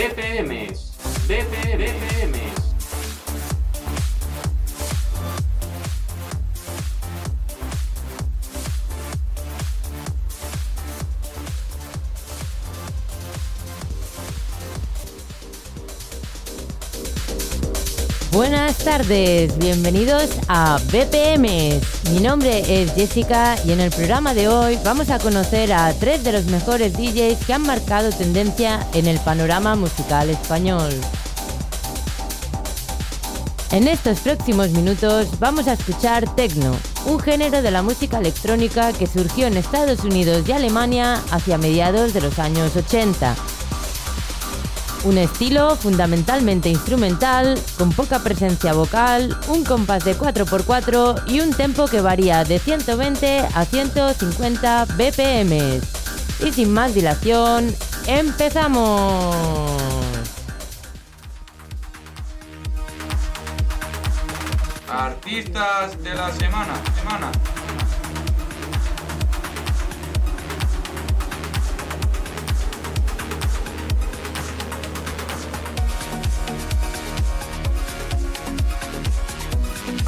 DPMs, DPM, tardes, bienvenidos a BPM. Mi nombre es Jessica y en el programa de hoy vamos a conocer a tres de los mejores DJs que han marcado tendencia en el panorama musical español. En estos próximos minutos vamos a escuchar techno, un género de la música electrónica que surgió en Estados Unidos y Alemania hacia mediados de los años 80 un estilo fundamentalmente instrumental, con poca presencia vocal, un compás de 4x4 y un tempo que varía de 120 a 150 BPM. Y sin más dilación, ¡empezamos! Artistas de la semana, semana.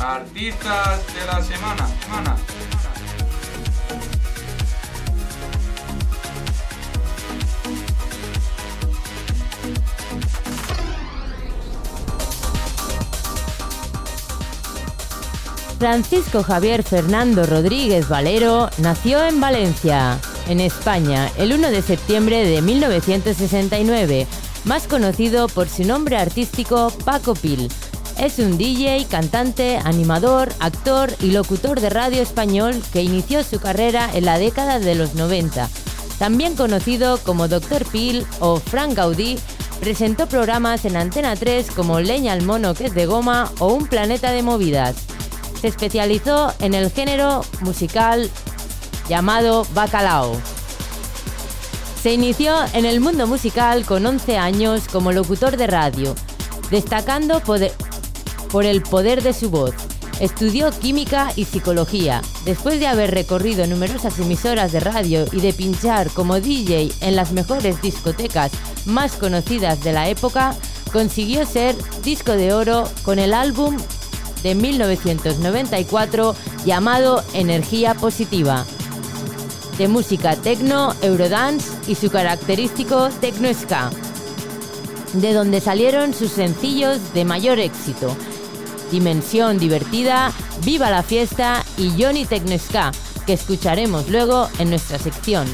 Artistas de la semana, semana. Francisco Javier Fernando Rodríguez Valero nació en Valencia, en España, el 1 de septiembre de 1969, más conocido por su nombre artístico Paco Pil. Es un DJ, cantante, animador, actor y locutor de radio español que inició su carrera en la década de los 90. También conocido como Dr. Pil o Frank Gaudí, presentó programas en Antena 3 como Leña al mono que es de goma o Un planeta de movidas. Se especializó en el género musical llamado bacalao. Se inició en el mundo musical con 11 años como locutor de radio, destacando poder- por el poder de su voz. Estudió química y psicología. Después de haber recorrido numerosas emisoras de radio y de pinchar como DJ en las mejores discotecas más conocidas de la época, consiguió ser disco de oro con el álbum de 1994 llamado Energía Positiva. De música techno, eurodance y su característico techno ska de donde salieron sus sencillos de mayor éxito. Dimensión divertida, Viva la fiesta y Johnny Tecnesca, que escucharemos luego en nuestra sección.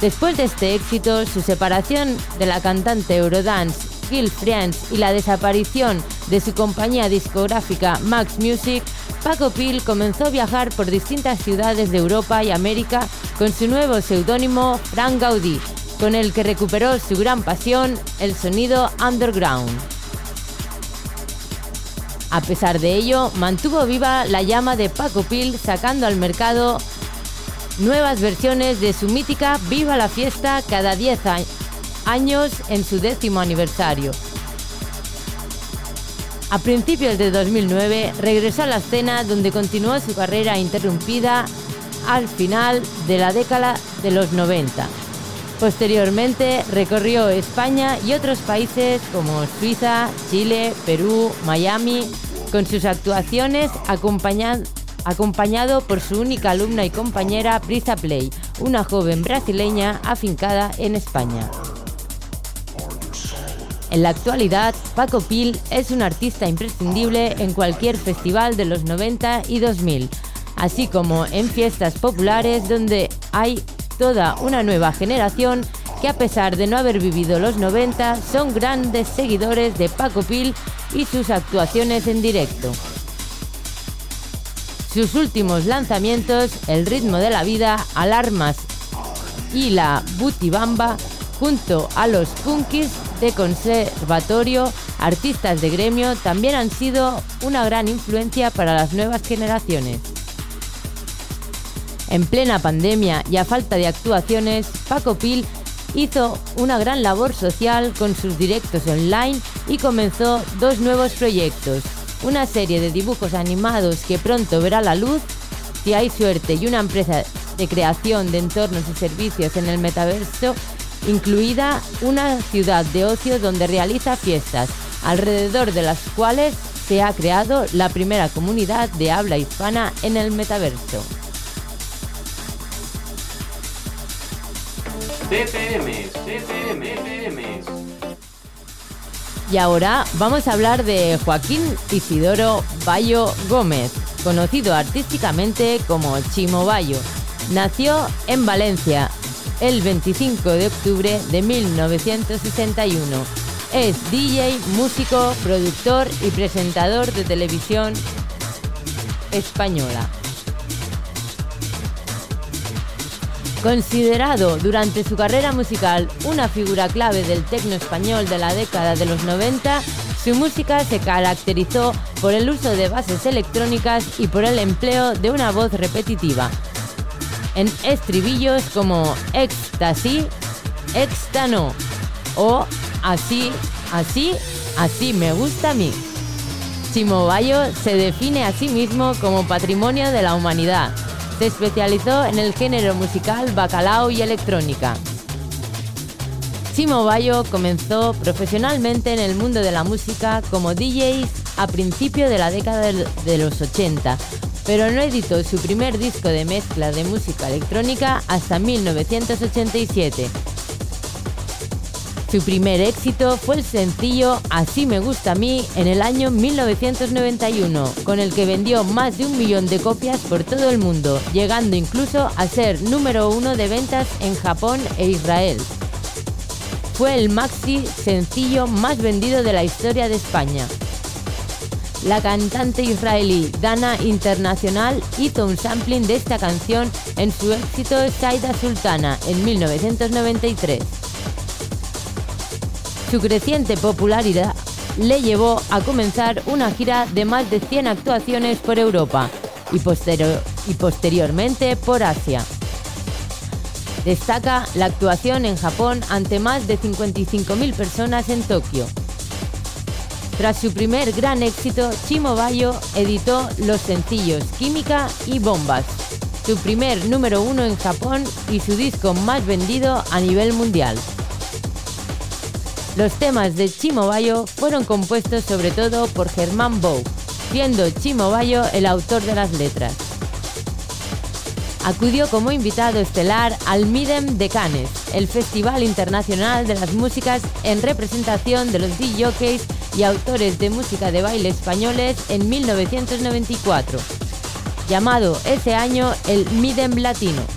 Después de este éxito, su separación de la cantante Eurodance Gil Friends y la desaparición de su compañía discográfica Max Music, Paco Pil comenzó a viajar por distintas ciudades de Europa y América con su nuevo seudónimo Frank Gaudí, con el que recuperó su gran pasión, el sonido underground. A pesar de ello, mantuvo viva la llama de Paco Pil sacando al mercado nuevas versiones de su mítica Viva la Fiesta cada 10 años en su décimo aniversario. A principios de 2009 regresó a la escena donde continuó su carrera interrumpida al final de la década de los 90. Posteriormente recorrió España y otros países como Suiza, Chile, Perú, Miami, con sus actuaciones acompañado por su única alumna y compañera Prisa Play, una joven brasileña afincada en España. En la actualidad, Paco Pil es un artista imprescindible en cualquier festival de los 90 y 2000, así como en fiestas populares donde hay toda una nueva generación que a pesar de no haber vivido los 90 son grandes seguidores de Paco Pil y sus actuaciones en directo. Sus últimos lanzamientos, El ritmo de la vida, Alarmas y la Butibamba, junto a los punkis de conservatorio, artistas de gremio, también han sido una gran influencia para las nuevas generaciones. En plena pandemia y a falta de actuaciones, Paco Pil hizo una gran labor social con sus directos online y comenzó dos nuevos proyectos. Una serie de dibujos animados que pronto verá la luz, si hay suerte, y una empresa de creación de entornos y servicios en el metaverso incluida una ciudad de ocio donde realiza fiestas, alrededor de las cuales se ha creado la primera comunidad de habla hispana en el metaverso. Y ahora vamos a hablar de Joaquín Isidoro Bayo Gómez, conocido artísticamente como Chimo Bayo. Nació en Valencia el 25 de octubre de 1961. Es DJ, músico, productor y presentador de televisión española. Considerado durante su carrera musical una figura clave del tecno español de la década de los 90, su música se caracterizó por el uso de bases electrónicas y por el empleo de una voz repetitiva, en estribillos como Ecstasy, Extano o Así, así, así me gusta a mí. Chimo Bayo se define a sí mismo como patrimonio de la humanidad. Se especializó en el género musical bacalao y electrónica. Chimo Bayo comenzó profesionalmente en el mundo de la música como DJ a principios de la década de los 80, pero no editó su primer disco de mezcla de música electrónica hasta 1987. Su primer éxito fue el sencillo Así me gusta a mí en el año 1991, con el que vendió más de un millón de copias por todo el mundo, llegando incluso a ser número uno de ventas en Japón e Israel. Fue el maxi sencillo más vendido de la historia de España. La cantante israelí Dana Internacional hizo un sampling de esta canción en su éxito Saida Sultana en 1993. Su creciente popularidad le llevó a comenzar una gira de más de 100 actuaciones por Europa y, y posteriormente por Asia. Destaca la actuación en Japón ante más de 55.000 personas en Tokio. Tras su primer gran éxito, Chimo Bayo editó los sencillos Química y Bombas, su primer número uno en Japón y su disco más vendido a nivel mundial. Los temas de Chimo Bayo fueron compuestos sobre todo por Germán Bou, siendo Chimo Bayo el autor de las letras. Acudió como invitado estelar al Midem de Cannes, el Festival Internacional de las Músicas en representación de los DJs y autores de música de baile españoles en 1994, llamado ese año el Midem Latino.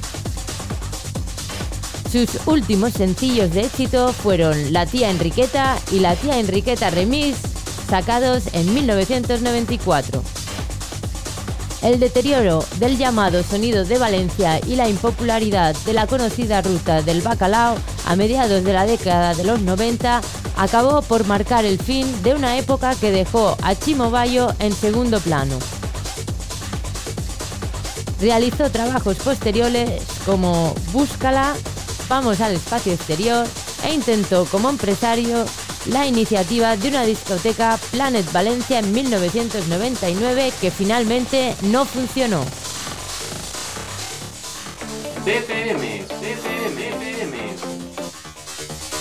Sus últimos sencillos de éxito fueron La tía Enriqueta y La tía Enriqueta Remix sacados en 1994. El deterioro del llamado sonido de Valencia y la impopularidad de la conocida ruta del bacalao a mediados de la década de los 90 acabó por marcar el fin de una época que dejó a Chimo Bayo en segundo plano. Realizó trabajos posteriores como Búscala, Vamos al espacio exterior e intentó como empresario la iniciativa de una discoteca Planet Valencia en 1999 que finalmente no funcionó.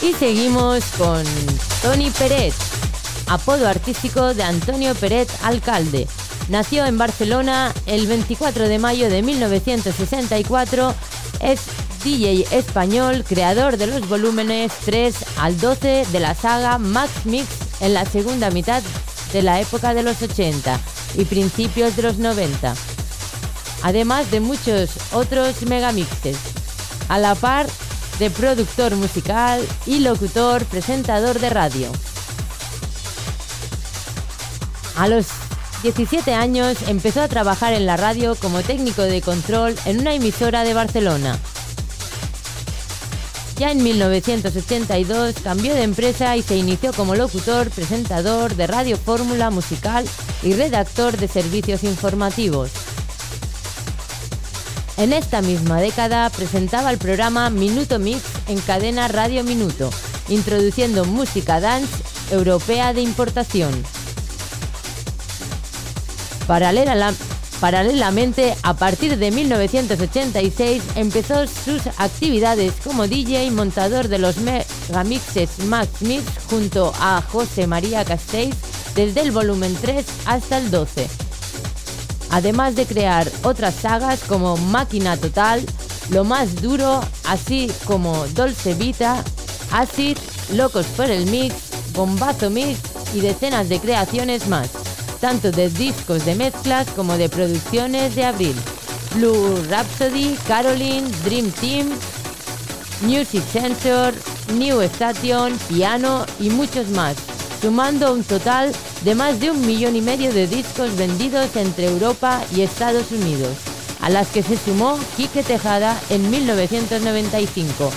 Y seguimos con Tony Peret, apodo artístico de Antonio Peret Alcalde. Nació en Barcelona el 24 de mayo de 1964. Es DJ español, creador de los volúmenes 3 al 12 de la saga Max Mix en la segunda mitad de la época de los 80 y principios de los 90. Además de muchos otros megamixes. A la par de productor musical y locutor presentador de radio. A los 17 años empezó a trabajar en la radio como técnico de control en una emisora de Barcelona. Ya en 1982 cambió de empresa y se inició como locutor, presentador de radio fórmula musical y redactor de servicios informativos. En esta misma década presentaba el programa Minuto Mix en cadena Radio Minuto, introduciendo música dance europea de importación. Paralela- paralelamente, a partir de 1986 empezó sus actividades como DJ montador de los megamixes Max Mix junto a José María Castells desde el volumen 3 hasta el 12 además de crear otras sagas como Máquina Total, Lo Más Duro, así como Dolce Vita, Acid, Locos por el Mix, Bombazo Mix y decenas de creaciones más, tanto de discos de mezclas como de producciones de abril. Blue Rhapsody, Caroline, Dream Team, Music Sensor, New Station, Piano y muchos más, sumando un total de más de un millón y medio de discos vendidos entre Europa y Estados Unidos, a las que se sumó Quique Tejada en 1995,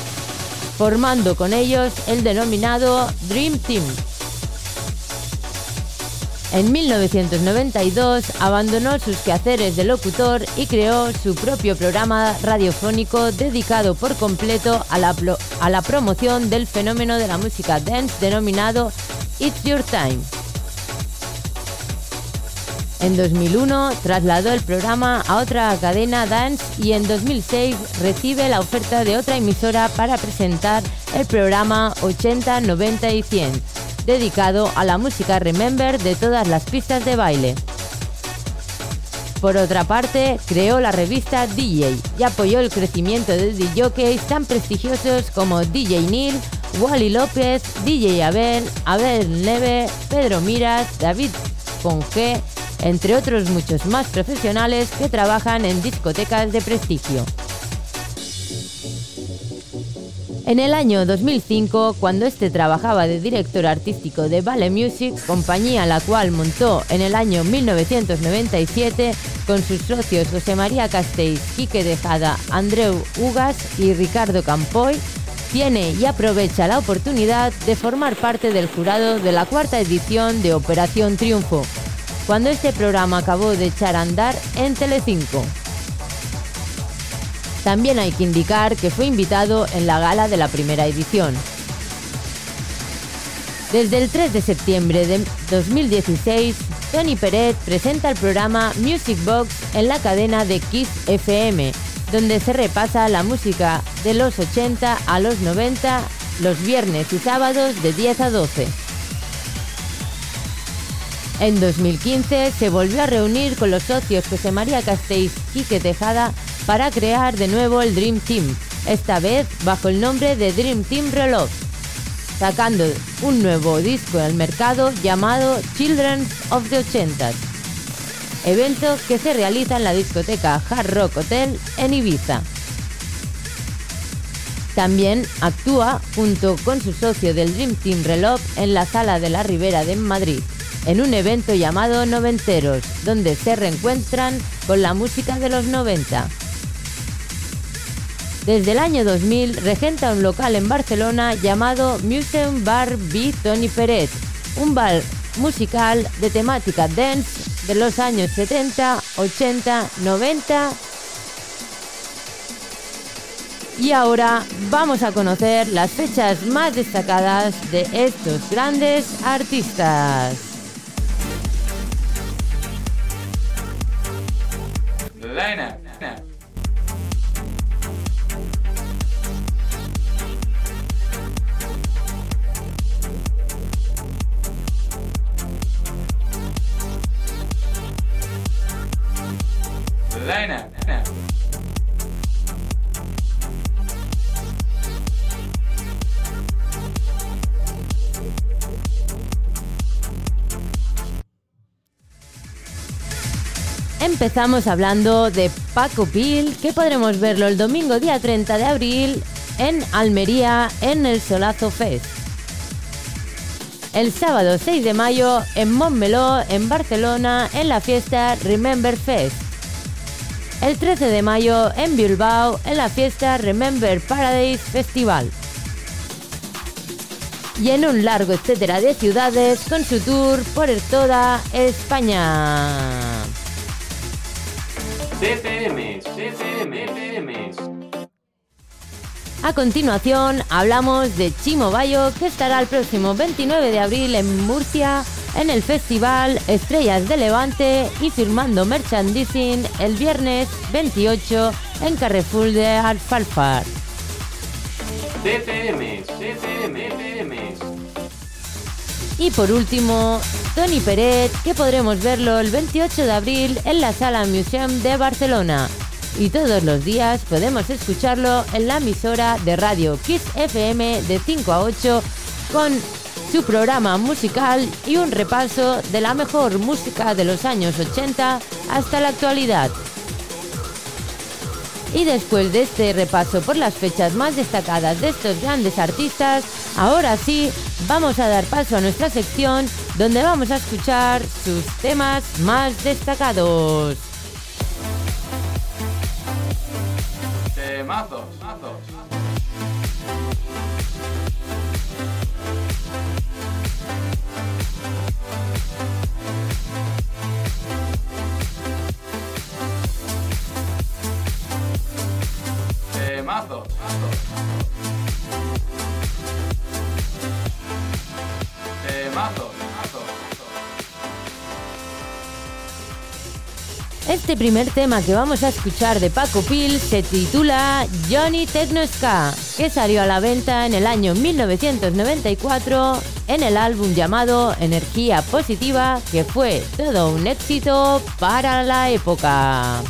formando con ellos el denominado Dream Team. En 1992 abandonó sus quehaceres de locutor y creó su propio programa radiofónico dedicado por completo a la, a la promoción del fenómeno de la música dance denominado It's Your Time. En 2001 trasladó el programa a otra cadena dance y en 2006 recibe la oferta de otra emisora para presentar el programa 80, 90 y 100, dedicado a la música Remember de todas las pistas de baile. Por otra parte, creó la revista DJ y apoyó el crecimiento de DJs tan prestigiosos como DJ Neil, Wally López, DJ Abel, Abel Neve, Pedro Miras, David Ponge, entre otros muchos más profesionales que trabajan en discotecas de prestigio. En el año 2005, cuando este trabajaba de director artístico de Vale Music, compañía la cual montó en el año 1997 con sus socios José María Castells, Quique Dejada, Andreu Ugas y Ricardo Campoy, tiene y aprovecha la oportunidad de formar parte del jurado de la cuarta edición de Operación Triunfo, cuando este programa acabó de echar a andar en Telecinco. También hay que indicar que fue invitado en la gala de la primera edición. Desde el 3 de septiembre de 2016, Tony Peret presenta el programa Music Box en la cadena de Kiss FM, donde se repasa la música de los 80 a los 90 los viernes y sábados de 10 a 12. En 2015 se volvió a reunir con los socios José María Castells Quique Tejada para crear de nuevo el Dream Team, esta vez bajo el nombre de Dream Team Reload, sacando un nuevo disco al mercado llamado Children of the 80s, evento que se realiza en la discoteca Hard Rock Hotel en Ibiza. También actúa junto con su socio del Dream Team Reloj en la Sala de la Ribera de Madrid, en un evento llamado Noventeros, donde se reencuentran con la música de los 90. Desde el año 2000 regenta un local en Barcelona llamado Museum Bar B. Tony Peret, un bar musical de temática dance de los años 70, 80, 90 y ahora vamos a conocer las fechas más destacadas de estos grandes artistas. Empezamos hablando de Paco Pil, que podremos verlo el domingo día 30 de abril en Almería en el Solazo Fest. El sábado 6 de mayo en Montmeló, en Barcelona, en la fiesta Remember Fest. El 13 de mayo en Bilbao, en la fiesta Remember Paradise Festival. Y en un largo etcétera de ciudades con su tour por toda España. CTM, CTM. A continuación hablamos de Chimo Bayo que estará el próximo 29 de abril en Murcia en el festival Estrellas de Levante y firmando merchandising el viernes 28 en Carrefour de Alfalfar. CTM, CTM. Y por último, Tony Peret, que podremos verlo el 28 de abril en la Sala Museum de Barcelona. Y todos los días podemos escucharlo en la emisora de radio Kiss FM de 5 a 8 con su programa musical y un repaso de la mejor música de los años 80 hasta la actualidad. Y después de este repaso por las fechas más destacadas de estos grandes artistas, ahora sí vamos a dar paso a nuestra sección donde vamos a escuchar sus temas más destacados. Temazos. mazos. Temazos. Temazos. Este primer tema que vamos a escuchar de Paco Pil se titula Johnny Techno Ska, que salió a la venta en el año 1994 en el álbum llamado Energía Positiva, que fue todo un éxito para la época.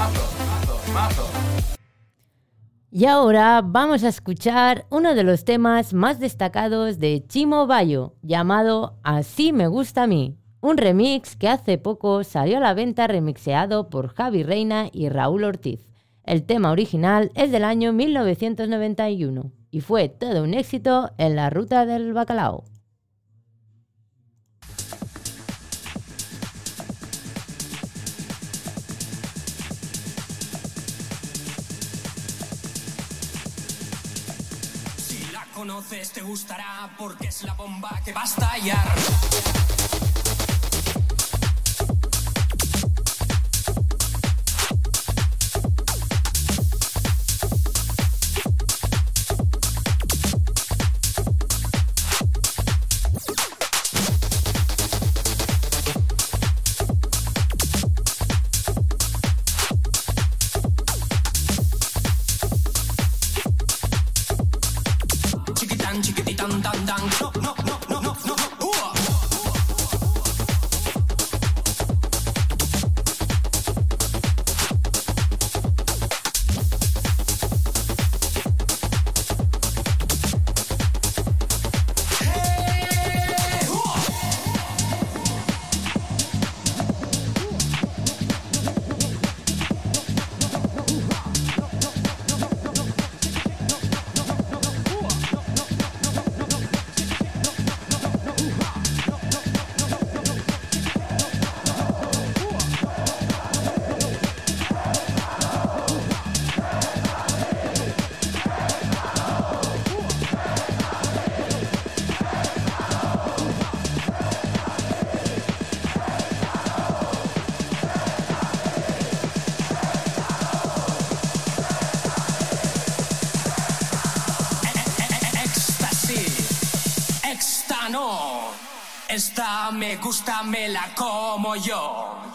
Mazo, mazo. Y ahora vamos a escuchar uno de los temas más destacados de Chimo Bayo, llamado Así me gusta a mí, un remix que hace poco salió a la venta remixeado por Javi Reina y Raúl Ortiz. El tema original es del año 1991 y fue todo un éxito en la ruta del bacalao. Conoces te gustará porque es la bomba que va a estallar. Esta me gusta, me la como yo.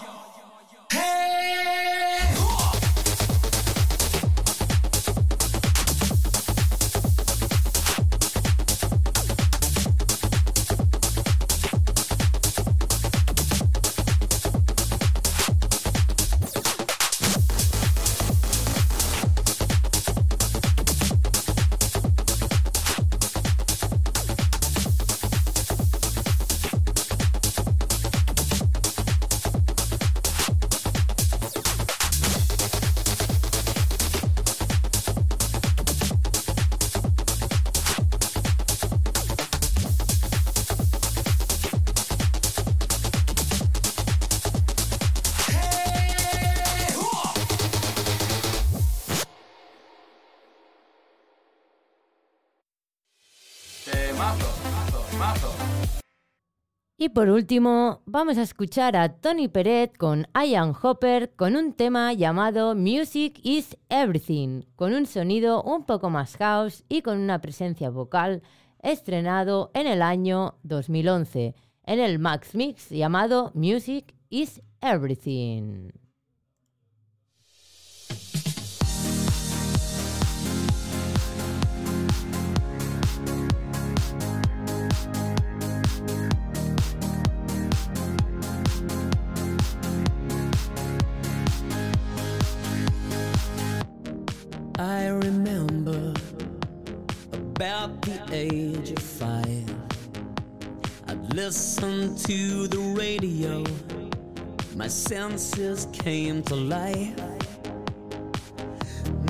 Y por último, vamos a escuchar a Tony Peret con Ian Hopper con un tema llamado Music is Everything, con un sonido un poco más house y con una presencia vocal estrenado en el año 2011 en el Max Mix llamado Music is Everything. I remember about the age of five. I'd listen to the radio, my senses came to life.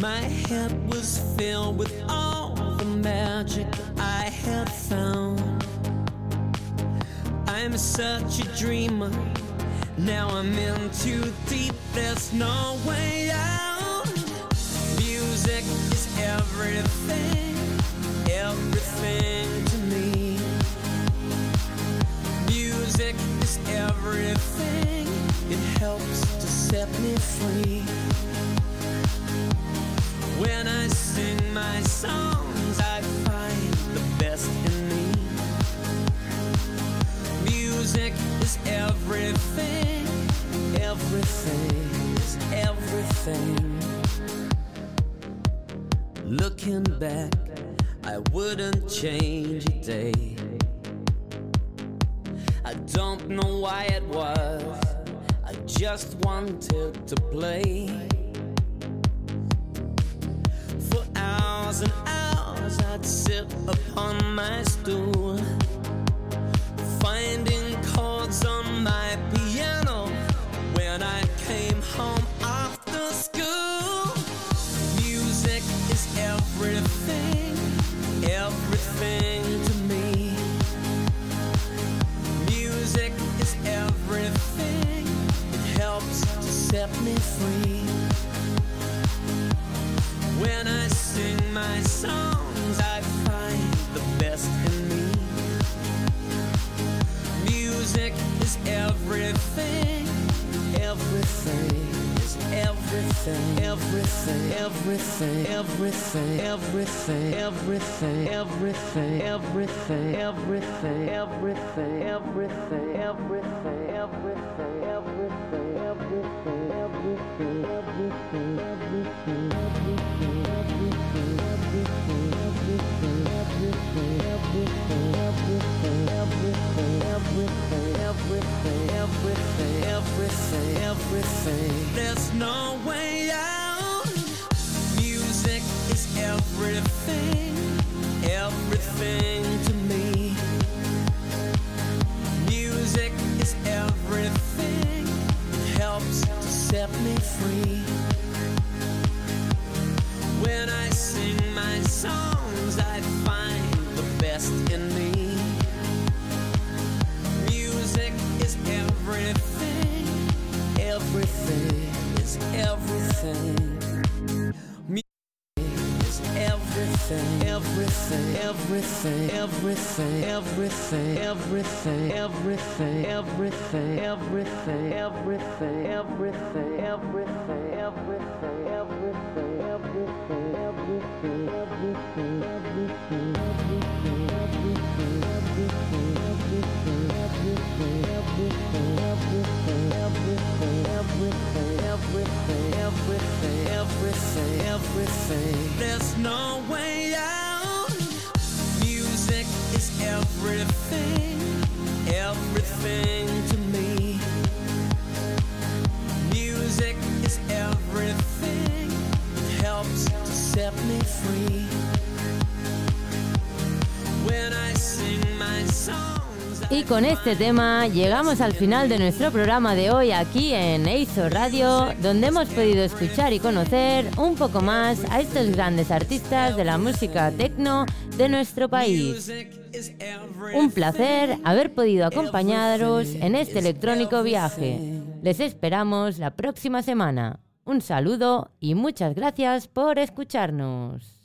My head was filled with all the magic I had found. I'm such a dreamer. Now I'm in too deep, there's no way out. Everything, everything to me. Music is everything, Looking back, I wouldn't change a day. I don't know why it was. I just wanted to play. For hours and hours, I'd sit upon my stool, finding chords on my piano when I came home me free. When I sing my songs, I find the best in me. Music is everything, everything is everything, everything, everything, everything, everything, everything, everything, everything, everything, everything, everything, everything, everything, everything, everything, everything, everything. There's no free. When I sing my songs, I find the best in me. Music is everything, everything is everything. Everything, everything, everything, everything, everything, everything, everything, everything, everything, everything, everything, everything, everything, everything, everything, everything, everything, everything, everything, No way out. Music is everything, everything to me. Music is everything, it helps to set me free. When I sing my songs. Y con este tema llegamos al final de nuestro programa de hoy aquí en EISO Radio, donde hemos podido escuchar y conocer un poco más a estos grandes artistas de la música techno de nuestro país. Un placer haber podido acompañaros en este electrónico viaje. Les esperamos la próxima semana. Un saludo y muchas gracias por escucharnos.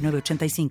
8985.